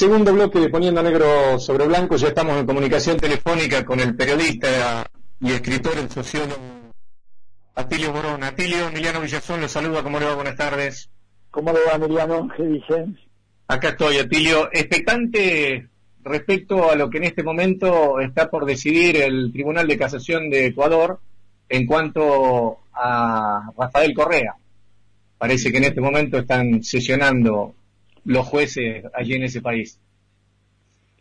Segundo bloque de Poniendo Negro sobre Blanco, ya estamos en comunicación telefónica con el periodista y escritor, el sociólogo Atilio Borón. Atilio, Emiliano Villazón, lo saluda, ¿cómo le va? Buenas tardes. ¿Cómo le va, Emiliano? ¿Qué dicen? Acá estoy, Atilio. Expectante respecto a lo que en este momento está por decidir el Tribunal de Casación de Ecuador en cuanto a Rafael Correa. Parece que en este momento están sesionando los jueces allí en ese país.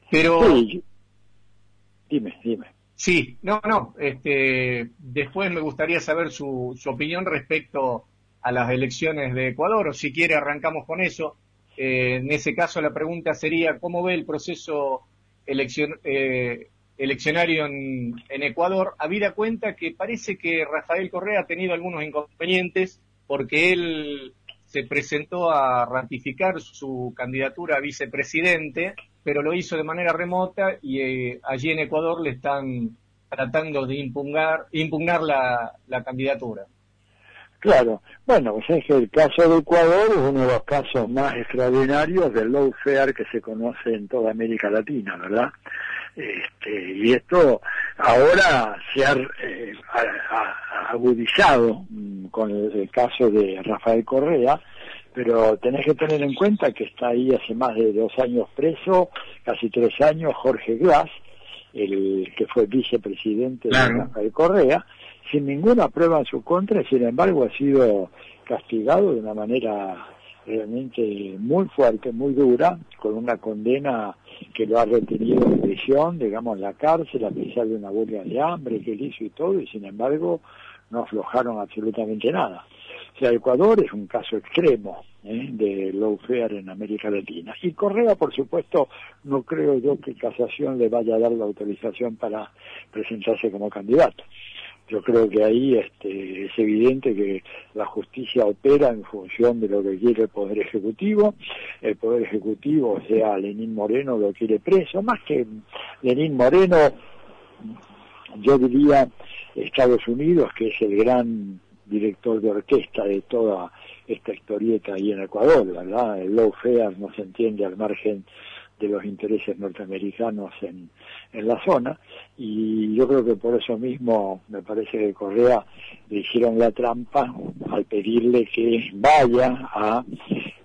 Pero... Dime, dime. Sí, no, no. Este, después me gustaría saber su, su opinión respecto a las elecciones de Ecuador, o si quiere arrancamos con eso. Eh, en ese caso la pregunta sería, ¿cómo ve el proceso eleccion, eh, eleccionario en, en, Ecuador? Habida cuenta que parece que Rafael Correa ha tenido algunos inconvenientes porque él se presentó a ratificar su candidatura a vicepresidente, pero lo hizo de manera remota y eh, allí en Ecuador le están tratando de impugnar, impugnar la, la candidatura. Claro, bueno, pues es que el caso de Ecuador es uno de los casos más extraordinarios del lawfare que se conoce en toda América Latina, ¿verdad? Este, y esto ahora se ha, eh, agudizado mm, con el, caso de Rafael Correa, pero tenés que tener en cuenta que está ahí hace más de dos años preso, casi tres años, Jorge Glass, el que fue vicepresidente de Rafael Correa, sin ninguna prueba en su contra, y sin embargo ha sido castigado de una manera realmente muy fuerte, muy dura, con una condena que lo ha retenido en prisión, digamos, en la cárcel, a pesar de una huelga de hambre que él hizo y todo, y sin embargo no aflojaron absolutamente nada. O sea, Ecuador es un caso extremo ¿eh? de lawfare en América Latina. Y Correa, por supuesto, no creo yo que Casación le vaya a dar la autorización para presentarse como candidato. Yo creo que ahí este, es evidente que la justicia opera en función de lo que quiere el Poder Ejecutivo. El Poder Ejecutivo, o sea, Lenín Moreno lo quiere preso. Más que Lenín Moreno, yo diría Estados Unidos, que es el gran director de orquesta de toda esta historieta ahí en Ecuador, ¿verdad? El lawfare no se entiende al margen de los intereses norteamericanos en, en la zona y yo creo que por eso mismo me parece que Correa le hicieron la trampa al pedirle que vaya a,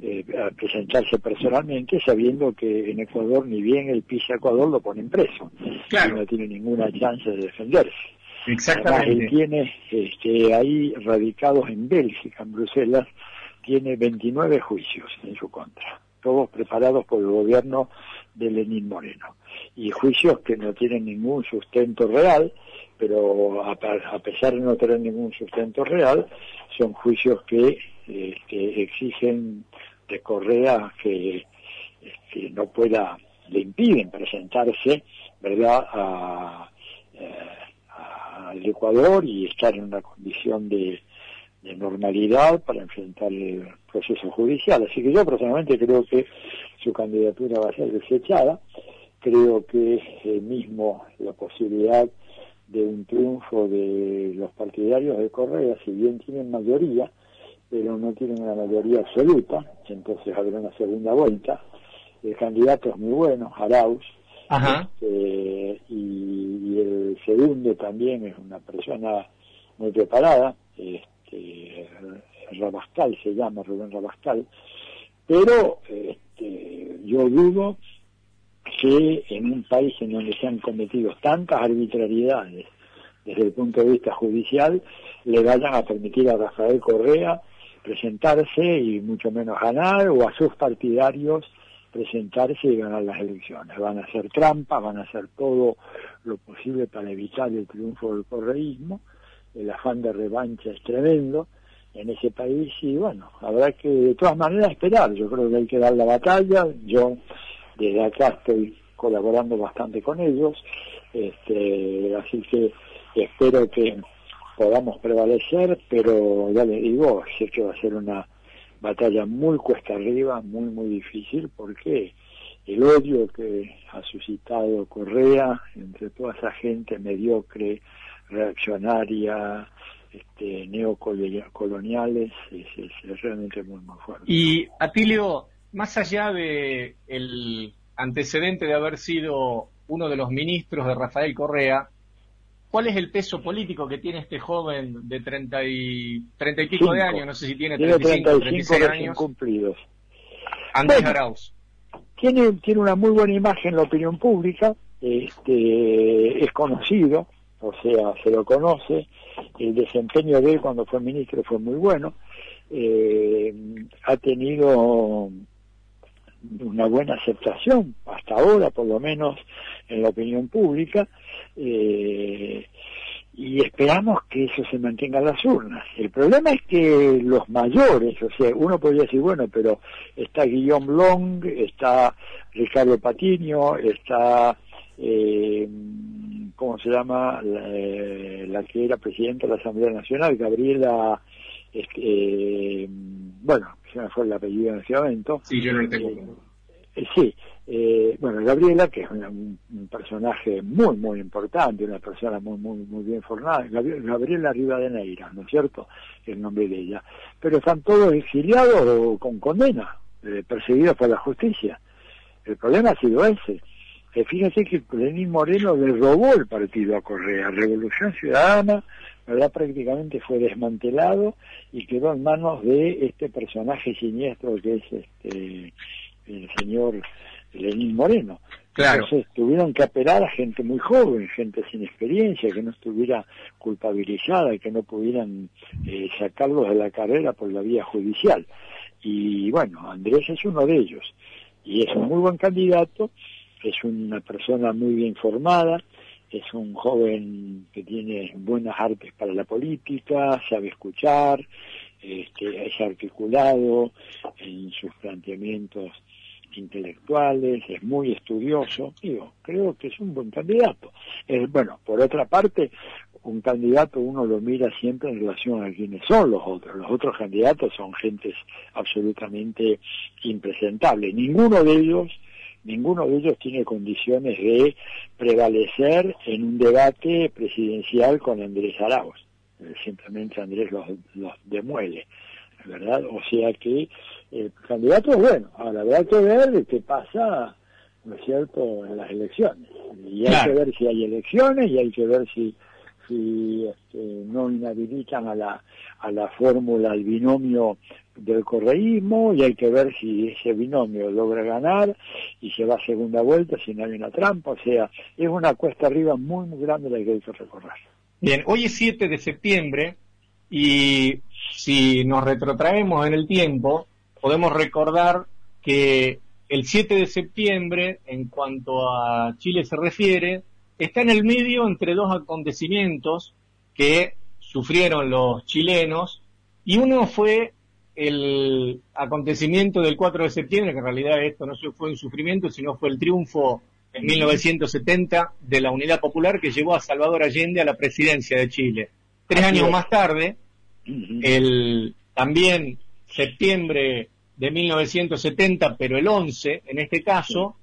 eh, presentarse personalmente sabiendo que en Ecuador ni bien el pisa Ecuador lo ponen preso y no tiene ninguna chance de defenderse. Exactamente. Además, él tiene este, ahí radicados en Bélgica, en Bruselas, tiene 29 juicios en su contra todos preparados por el gobierno de Lenín Moreno. Y juicios que no tienen ningún sustento real, pero a, pesar de no tener ningún sustento real, son juicios que, este, exigen de Correa que, este, no pueda, le impiden presentarse, ¿verdad?, eh, al Ecuador y estar en una condición de, de normalidad para enfrentar el proceso judicial. Así que yo personalmente creo que su candidatura va a ser desechada. Creo que eh, mismo la posibilidad de un triunfo de los partidarios de Correa, si bien tienen mayoría, pero no tienen una mayoría absoluta, entonces habrá una segunda vuelta. El candidato es muy bueno, Arauz, este, y, el segundo también es una persona muy preparada, este, este, Rabascal se llama, Rubén Rabascal, pero este, yo dudo que en un país en donde se han cometido tantas arbitrariedades desde el punto de vista judicial, le vayan a permitir a Rafael Correa presentarse y mucho menos ganar, o a sus partidarios presentarse y ganar las elecciones. Van a hacer trampa, van a hacer todo lo posible para evitar el triunfo del correísmo, el afán de revancha es tremendo en ese país y bueno, habrá que de todas maneras esperar, yo creo que hay que dar la batalla, yo desde acá estoy colaborando bastante con ellos, este, así que espero que podamos prevalecer, pero ya les digo, sé que va a ser una batalla muy cuesta arriba, muy muy difícil, porque el odio que ha suscitado Correa entre toda esa gente mediocre, reaccionaria, este, neocoloniales, es, realmente muy, muy fuerte. Y Atilio, más allá de el antecedente de haber sido uno de los ministros de Rafael Correa, ¿cuál es el peso político que tiene este joven de 30 y, 30 y pico de años? No sé si tiene 35 o 36 años. cumplidos. Andrés Arauz. Tiene, tiene una muy buena imagen en la opinión pública, este, es conocido, o sea, se lo conoce, el desempeño de él cuando fue ministro fue muy bueno, eh, ha tenido una buena aceptación, hasta ahora por lo menos en la opinión pública, eh, y esperamos que eso se mantenga en las urnas. El problema es que los mayores, o sea, uno podría decir, bueno, pero está Guillaume Long, está Ricardo Patiño, está, eh, ¿cómo se llama? La, la, que era presidenta de la Asamblea Nacional, Gabriela, este, bueno, se me fue el apellido en ese momento. Sí, yo no lo tengo. Eh, eh, sí, eh, bueno, Gabriela, que es un, personaje muy, muy importante, una persona muy, muy, muy bien formada, Gabriela Rivadeneira, ¿no es cierto? El nombre de ella. Pero están todos exiliados con condena, eh, perseguidos por la justicia. El problema ha sido ese. Eh, fíjense que Lenín Moreno le robó el partido a Correa. Revolución Ciudadana, ¿verdad? Prácticamente fue desmantelado y quedó en manos de este personaje siniestro que es este el señor Lenín Moreno. Claro. Entonces tuvieron que apelar a gente muy joven, gente sin experiencia, que no estuviera culpabilizada y que no pudieran eh, sacarlos de la carrera por la vía judicial. Y bueno, Andrés es uno de ellos. Y es un muy buen candidato, es una persona muy bien formada, es un joven que tiene buenas artes para la política, sabe escuchar, este, es articulado en sus planteamientos intelectuales, es muy estudioso, digo, creo que es un buen candidato. bueno, por otra parte, un candidato uno lo mira siempre en relación a quienes son los otros. Los otros candidatos son gentes absolutamente impresentables. Ninguno de ellos, ninguno de ellos tiene condiciones de prevalecer en un debate presidencial con Andrés Arauz. Eh, simplemente Andrés los, los demuele, ¿verdad? O sea que el candidato es bueno. Ahora habrá que ver qué pasa, ¿no es cierto?, en las elecciones. Y hay que ver si hay elecciones y hay que ver si si este, no inhabilitan a la a la fórmula, al binomio del correísmo y hay que ver si ese binomio logra ganar y se va a segunda vuelta si no hay una trampa. O sea, es una cuesta arriba muy, muy grande la que hay que recorrer. Bien, hoy es 7 de septiembre y si nos retrotraemos en el tiempo, podemos recordar que el 7 de septiembre, en cuanto a Chile se refiere, está en el medio entre dos acontecimientos que sufrieron los chilenos y uno fue el acontecimiento del 4 de septiembre, que en realidad esto no fue un sufrimiento, sino fue el triunfo en 1970 de la Unidad Popular que llevó a Salvador Allende a la presidencia de Chile. Tres años más tarde, el también septiembre de 1970, pero el 11, en este caso,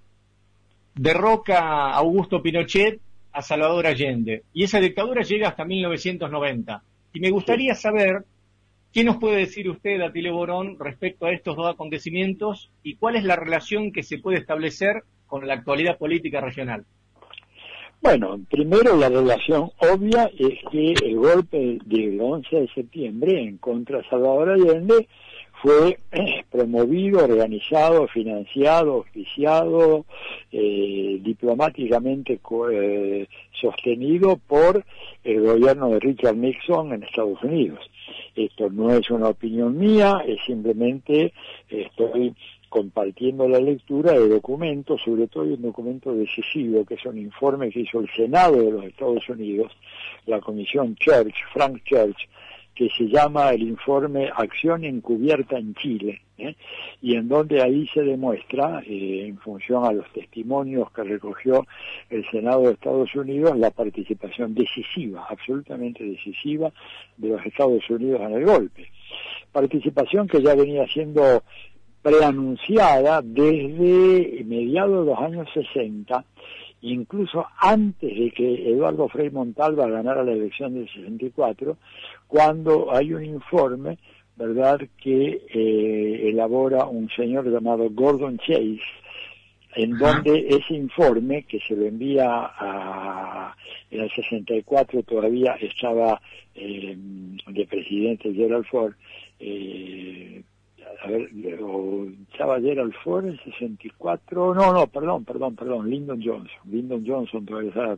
derroca a Augusto Pinochet a Salvador Allende. Y esa dictadura llega hasta 1990. Y me gustaría saber qué nos puede decir usted, Atile Borón, respecto a estos dos acontecimientos y cuál es la relación que se puede establecer con la actualidad política regional. Bueno, primero la relación obvia es que el golpe del 11 de septiembre en contra de Salvador Allende fue eh, promovido, organizado, financiado, oficiado, eh, diplomáticamente eh, sostenido por el gobierno de Richard Nixon en Estados Unidos. Esto no es una opinión mía, es simplemente estoy compartiendo la lectura de documentos, sobre todo un documento decisivo, que es un informe que hizo el Senado de los Estados Unidos, la Comisión Church, Frank Church, que se llama el informe Acción Encubierta en Chile, ¿eh? y en donde ahí se demuestra, eh, en función a los testimonios que recogió el Senado de Estados Unidos, la participación decisiva, absolutamente decisiva, de los Estados Unidos en el golpe. Participación que ya venía siendo preanunciada desde mediados de los años 60, incluso antes de que Eduardo Frei Montalva ganara la elección del 64, cuando hay un informe, ¿verdad?, que eh, elabora un señor llamado Gordon Chase, en donde ese informe que se lo envía a, en el 64 todavía estaba eh, de presidente Gerald Ford, eh, a ver, o estaba Gerald Ford en 64, no, no, perdón, perdón, perdón, Lyndon Johnson, Lyndon Johnson todavía estaba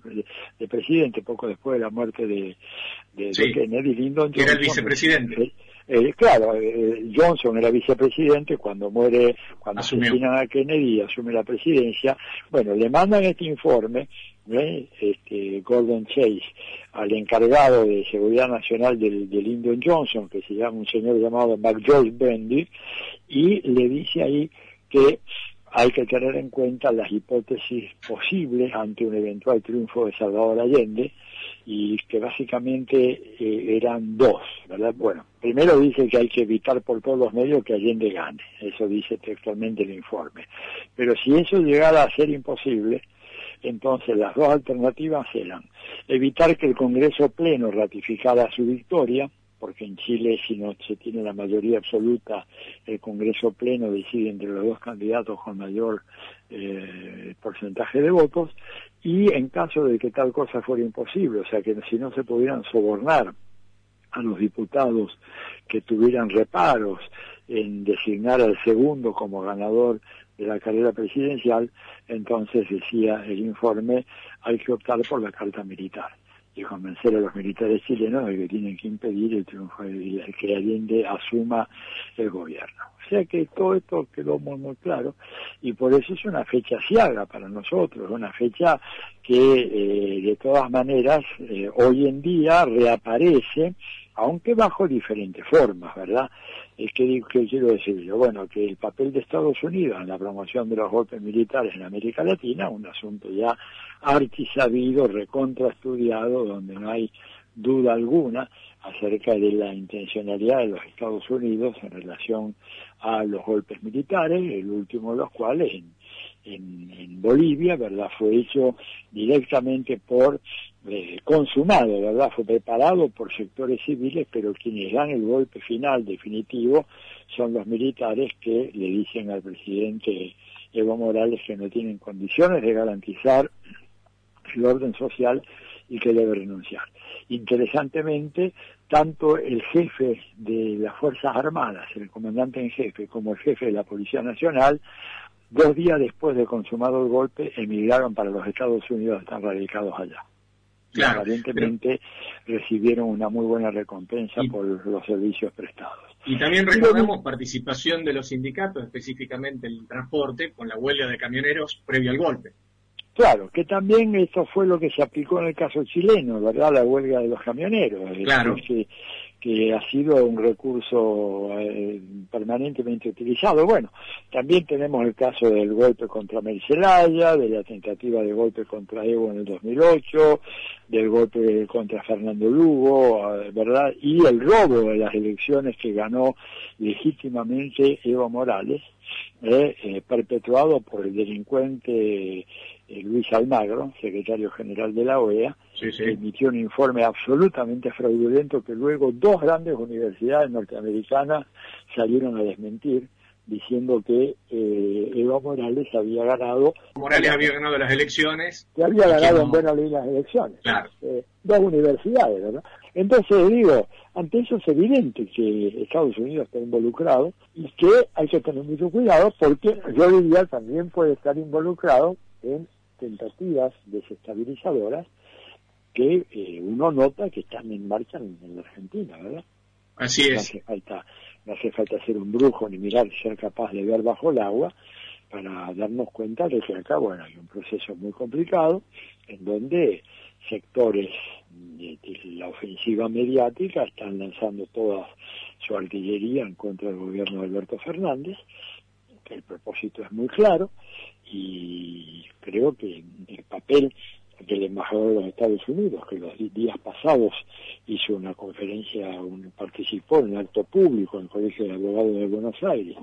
de presidente poco después de la muerte de, de, Kennedy, Lyndon Johnson. Era el vicepresidente. Eh, claro, eh, Johnson era vicepresidente cuando muere, cuando asesinan a Kennedy y asume la presidencia. Bueno, le mandan este informe, ¿eh? este, Gordon Chase, al encargado de seguridad nacional del, de Lyndon Johnson, que se llama un señor llamado McGeorge Bendy, y le dice ahí que hay que tener en cuenta las hipótesis posibles ante un eventual triunfo de Salvador Allende, y que básicamente eh, eran dos, ¿verdad? Bueno, primero dice que hay que evitar por todos los medios que Allende gane, eso dice textualmente el informe. Pero si eso llegara a ser imposible, entonces las dos alternativas eran evitar que el Congreso Pleno ratificara su victoria, porque en Chile si no se tiene la mayoría absoluta, el Congreso Pleno decide entre los dos candidatos con mayor eh, porcentaje de votos, y en caso de que tal cosa fuera imposible, o sea que si no se pudieran sobornar a los diputados que tuvieran reparos en designar al segundo como ganador de la carrera presidencial, entonces decía el informe, hay que optar por la carta militar y convencer a los militares chilenos de que tienen que impedir el triunfo de que Allende asuma el gobierno. O sea que todo esto quedó muy muy claro y por eso es una fecha ciaga para nosotros, una fecha que eh, de todas maneras eh, hoy en día reaparece, aunque bajo diferentes formas, ¿verdad? Es que, quiero decir yo, bueno, que el papel de Estados Unidos en la promoción de los golpes militares en América Latina, un asunto ya archisabido, recontraestudiado, donde no hay duda alguna acerca de la intencionalidad de los Estados Unidos en relación a los golpes militares, el último de los cuales en, Bolivia, ¿verdad? Fue hecho directamente por, eh, consumado, ¿verdad? Fue preparado por sectores civiles, pero quienes dan el golpe final definitivo son los militares que le dicen al presidente Evo Morales que no tienen condiciones de garantizar el orden social y que debe renunciar. Interesantemente, tanto el jefe de las Fuerzas Armadas, el comandante en jefe, como el jefe de la Policía Nacional, dos días después de consumado el golpe, emigraron para los Estados Unidos, están radicados allá. Claro, aparentemente recibieron una muy buena recompensa por los servicios prestados. Y también recordemos participación de los sindicatos, específicamente el transporte, con la huelga de camioneros previo al golpe. Claro, que también esto fue lo que se aplicó en el caso chileno, ¿verdad? La huelga de los camioneros. Claro. Que, que ha sido un recurso eh, permanentemente utilizado. Bueno, también tenemos el caso del golpe contra Mercelaya, de la tentativa de golpe contra Evo en el 2008, del golpe contra Fernando Lugo, eh, ¿verdad? Y el robo de las elecciones que ganó legítimamente Evo Morales, eh, perpetuado por el delincuente eh, Luis Almagro, secretario general de la OEA, emitió un informe absolutamente fraudulento que luego dos grandes universidades norteamericanas salieron a desmentir diciendo que eh, Evo Morales había ganado. Morales había ganado las elecciones. Que había ganado en buena ley las elecciones. Eh, dos universidades, ¿verdad? Entonces digo, ante eso es evidente que Estados Unidos está involucrado y que hay que tener mucho cuidado porque yo diría también puede estar involucrado en tentativas desestabilizadoras que eh, uno nota que están en marcha en, la Argentina, ¿verdad? Así es. No hace falta, no hace falta ser un brujo ni mirar ser capaz de ver bajo el agua para darnos cuenta de que acá, bueno, hay un proceso muy complicado en donde sectores de, la ofensiva mediática están lanzando toda su artillería en contra del gobierno de Alberto Fernández, que el propósito es muy claro, y creo que el papel del embajador de los Estados Unidos, que los días pasados hizo una conferencia, un, participó en un acto público en el Colegio de Abogados de Buenos Aires,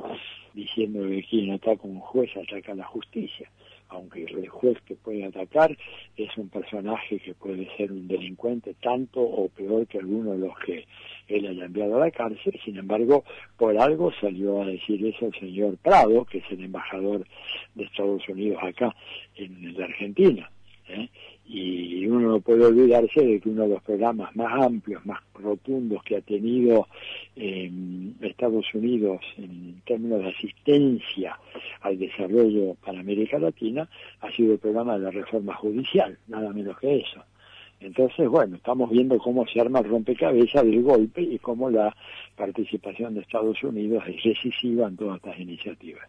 diciendo que quien ataca a un juez ataca a la justicia, aunque el juez que puede atacar es un personaje que puede ser un delincuente tanto o peor que alguno de los que él haya enviado a la cárcel, sin embargo, por algo salió a decir eso el señor Prado, que es el embajador de Estados Unidos acá en la Argentina. ¿eh? Y uno no puede olvidarse de que uno de los programas más amplios, más rotundos que ha tenido Estados Unidos en términos de asistencia al desarrollo para América Latina ha sido el programa de la reforma judicial, nada menos que eso. Entonces, bueno, estamos viendo cómo se arma el rompecabezas del golpe y cómo la participación de Estados Unidos es decisiva en todas estas iniciativas.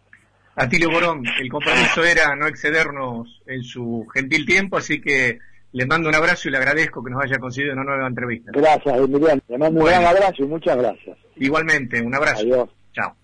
Atilio Borón, el compromiso era no excedernos en su gentil tiempo, así que le mando un abrazo y le agradezco que nos haya concedido una nueva entrevista. Gracias, Emiliano. Le mando un gran abrazo y muchas gracias. Igualmente, un abrazo. Adiós. Chao.